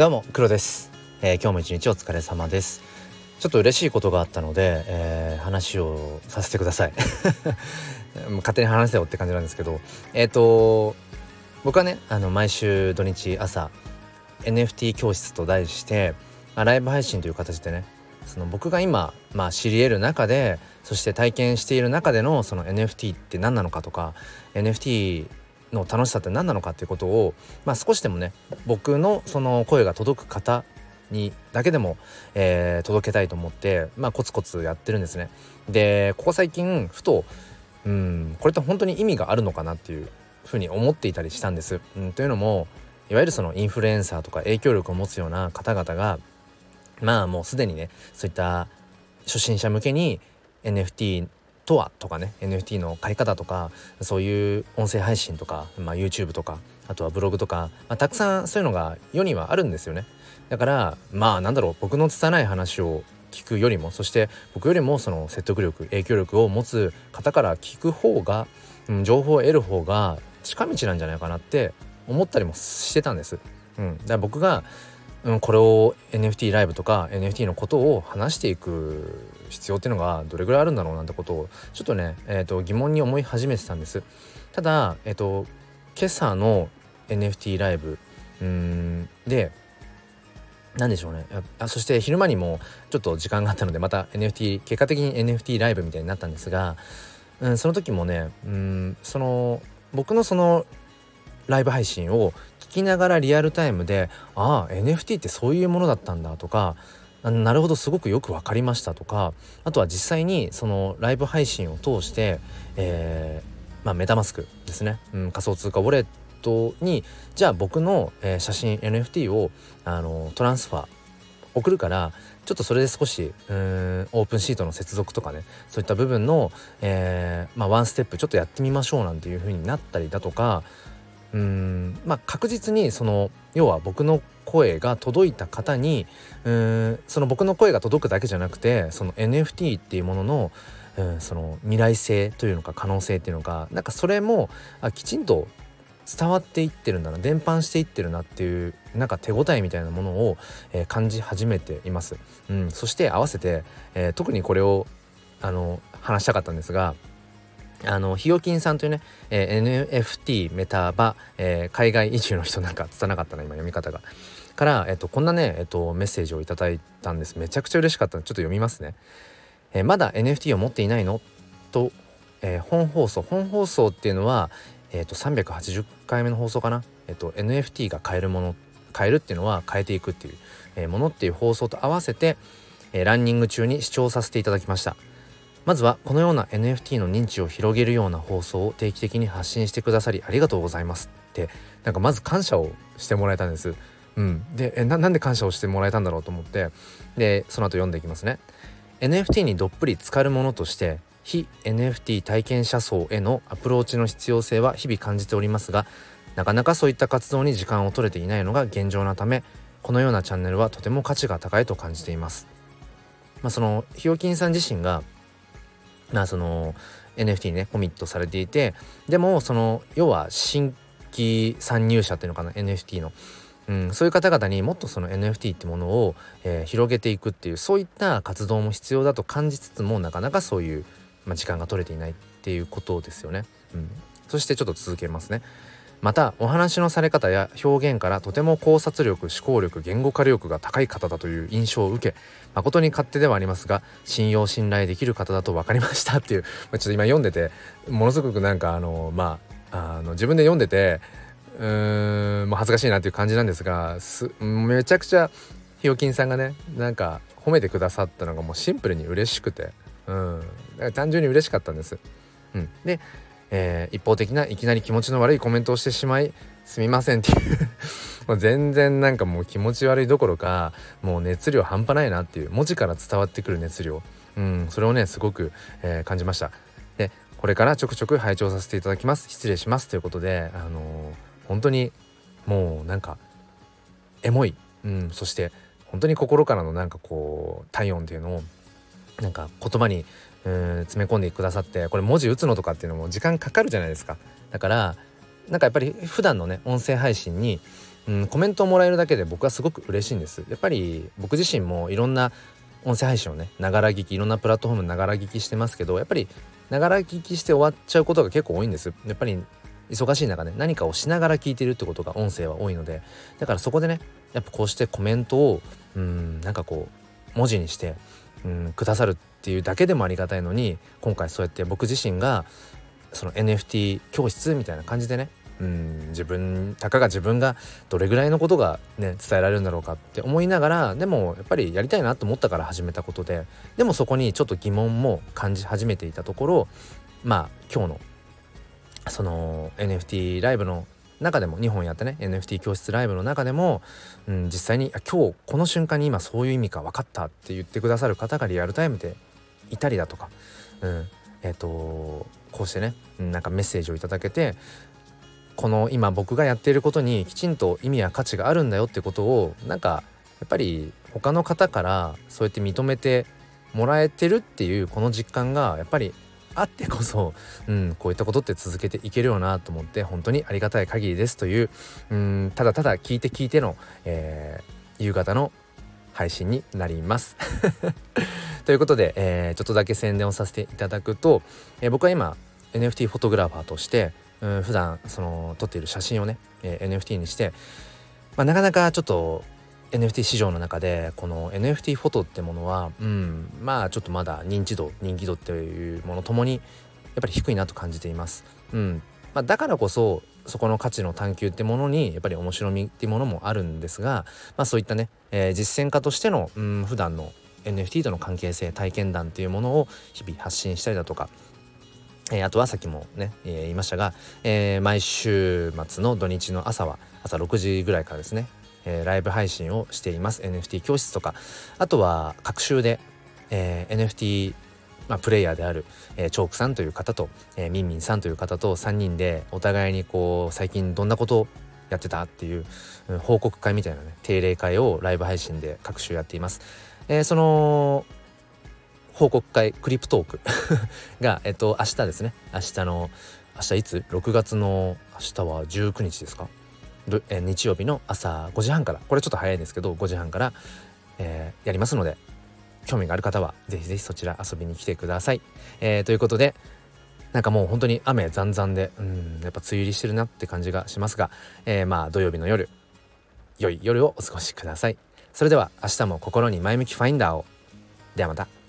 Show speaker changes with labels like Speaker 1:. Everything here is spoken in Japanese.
Speaker 1: どうも黒です、えー、今日も一日お疲れ様です。ちょっと嬉しいことがあったので、えー、話をさせてください。勝手に話せよって感じなんですけど。えっ、ー、と僕はねあの毎週土日朝 NFT 教室と題して、まあ、ライブ配信という形でねその僕が今、まあ、知り得る中でそして体験している中でのその NFT って何なのかとか NFT の楽しさって何なのかっていうことを、まあ、少しでもね僕のその声が届く方にだけでも、えー、届けたいと思って、まあ、コツコツやってるんですね。でここ最近ふとうんこれって本当に意味があるのかなっていうふうに思っていたりしたんです。うん、というのもいわゆるそのインフルエンサーとか影響力を持つような方々がまあもうすでにねそういった初心者向けに NFT とはとかね NFT の買い方とかそういう音声配信とか、まあ、YouTube とかあとはブログとか、まあ、たくさんそういうのが世にはあるんですよねだからまあなんだろう僕の拙い話を聞くよりもそして僕よりもその説得力影響力を持つ方から聞く方が、うん、情報を得る方が近道なんじゃないかなって思ったりもしてたんです。うん、だから僕がうん、これを NFT ライブとか NFT のことを話していく必要っていうのがどれぐらいあるんだろうなんてことをちょっとね、えー、と疑問に思い始めてたんです。ただ、えーと、今朝の NFT ライブうんで何でしょうね。あそして昼間にもちょっと時間があったのでまた NFT 結果的に NFT ライブみたいになったんですが、うん、その時もねうんその僕のそのライブ配信を聞きながらリアルタイムでああ NFT ってそういうものだったんだとかなるほどすごくよく分かりましたとかあとは実際にそのライブ配信を通して、えー、まあ、メタマスクですね、うん、仮想通貨ウォレットにじゃあ僕の、写真 NFT をあのトランスファー送るからちょっとそれで少しうんオープンシートの接続とかねそういった部分の、えー、まあ、ワンステップちょっとやってみましょうなんていう風になったりだとかうんまあ確実にその要は僕の声が届いた方にうんその僕の声が届くだけじゃなくてその NFT っていうもののうんその未来性というのか可能性っていうのかなんかそれもあきちんと伝わっていってるんだな伝播していってるなっていうなんか手応えみたいなものを、えー、感じ始めています。うん、そして合わせて、えー、特にこれをあの話したかったんですがあのひよきんさんというね、えー、NFT メタバ、えー、海外移住の人なんかつたなかったな今読み方が。から、えっと、こんなね、えっと、メッセージをいただいたんです。めちゃくちゃ嬉しかったの。でちょっと読みますね、えー、まだ NFT を持っていないの？と、えー、本放送。本放送っていうのは、えっと、380回目の放送かな、えっと、NFT が買えるもの買えるっていうのは変えていくっていう、えー、ものっていう放送と合わせて、えー、ランニング中に視聴させていただきました。まずはこのような NFT の認知を広げるような放送を定期的に発信してくださりありがとうございますってなんかまず感謝をしてもらえたんです。うん、でえなんで感謝をしてもらえたんだろうと思ってでその後読んでいきますね。NFT にどっぷり浸かるものとして非 NFT 体験者層へのアプローチの必要性は日々感じておりますがなかなかそういった活動に時間を取れていないのが現状なためこのようなチャンネルはとても価値が高いと感じています。まあ、そのひよきんさん自身がまあその NFT にねコミットされていてでもその要は新規参入者っていうのかな NFT の、うん、そういう方々にもっとその NFT ってものを、えー、広げていくっていうそういった活動も必要だと感じつつもなかなかそういう、まあ、時間が取れていないっていうことですよね。うん、そしてちょっと続けますね。またお話のされ方や表現からとても考察力思考力言語化力が高い方だという印象を受け誠に勝手ではありますが信用信頼できる方だと分かりましたっていう ちょっと今読んでてものすごくなんかあのまああの自分で読んでてうーんもう恥ずかしいなっていう感じなんですがすめちゃくちゃひよきんさんがねなんか褒めてくださったのがもうシンプルに嬉しくてうん単純に嬉しかったんです。うん、でえー、一方的ないきなり気持ちの悪いコメントをしてしまいすみませんっていう。もう全然なんかもう気持ち悪いどころかもう熱量半端ないなっていう。文字から伝わってくる熱量。うんそれをねすごく、えー、感じました。でこれからちょくちょく拝聴させていただきます。失礼しますということであのー、本当にもうなんかエモい、うん、そして本当に心からのなんかこう体温っていうのをなんか言葉にうん詰め込んでくださってこれ文字打つのとかっていうのも時間かかるじゃないですか。だからなんかやっぱり普段のね音声配信にうん、コメントをもらえるだけで僕はすごく嬉しいんです。やっぱり僕自身もいろんな音声配信をねながら聞きいろんなプラットフォームながら聞きしてますけどやっぱりながら聞きして終わっちゃうことが結構多いんです。やっぱり忙しい中ね何かをしながら聞いてるってことが音声は多いので。だからそこでねやっぱこうしてコメントをうんなんかこう文字にしてうんくださるっていうだけでもありがたいのに今回そうやって僕自身がその NFT 教室みたいな感じでねうん自分たかが自分がどれぐらいのことがね伝えられるんだろうかって思いながらでもやっぱりやりたいなと思ったから始めたことででもそこにちょっと疑問も感じ始めていたところまあ今日のその NFT ライブの中でも2本やったね NFT 教室ライブの中でも、うん、実際に今日この瞬間に今そういう意味か分かったって言ってくださる方がリアルタイムでいたりだとか、うん、えっ、ー、とこうしてねなんかメッセージをいただけてこの今僕がやっていることにきちんと意味や価値があるんだよってことをなんかやっぱり他の方からそうやって認めてもらえてるっていうこの実感がやっぱりあってこそ、うん、こういったことって続けていけるよなと思って本当にありがたい限りですという、うん、ただただ聞いて聞いての、えー、夕方の配信になります。ということで、えー、ちょっとだけ宣伝をさせていただくと、えー、僕は今 NFT フォトグラファーとして、うん、普段その撮っている写真をね、えー、NFT にして、まあ、なかなかちょっと NFT 市場の中でこの NFT フォトってものは、うん、まあちょっとまだ認知度人気度っていうものともにやっぱり低いなと感じています。うんまあ、だからこそそこの価値の探求ってものにやっぱり面白みっていうものもあるんですが、まあ、そういったね、えー、実践家としての、うん、普段の NFT との関係性体験談っていうものを日々発信したりだとかえー、あとはさっきもね、えー、言いましたが、えー、毎週末の土日の朝は朝6時ぐらいからですね、えライブ配信をしています NFT 教室とかあとは各週で、え NFT まあ、プレイヤーである、えー、チョークさんという方と、えー、ミンミンさんという方と3人でお互いにこう最近どんなことをやってたっていう、報告会みたいなね定例会をライブ配信で各週やっています。えー、その報告会クリプトーク が、えっと、明日ですね明日の明日いつ ?6 月の明日は19日ですか？え日曜日の朝5時半からこれちょっと早いんですけど5時半から、えー、やりますので興味がある方はぜひぜひそちら遊びに来てください。えー、ということでなんかもう本当に雨ざんざんでうんやっぱ梅雨入りしてるなって感じがしますが、えー、まあ土曜日の夜良い夜をお過ごしください。それでは明日も心に前向きファインダーを。ではまた。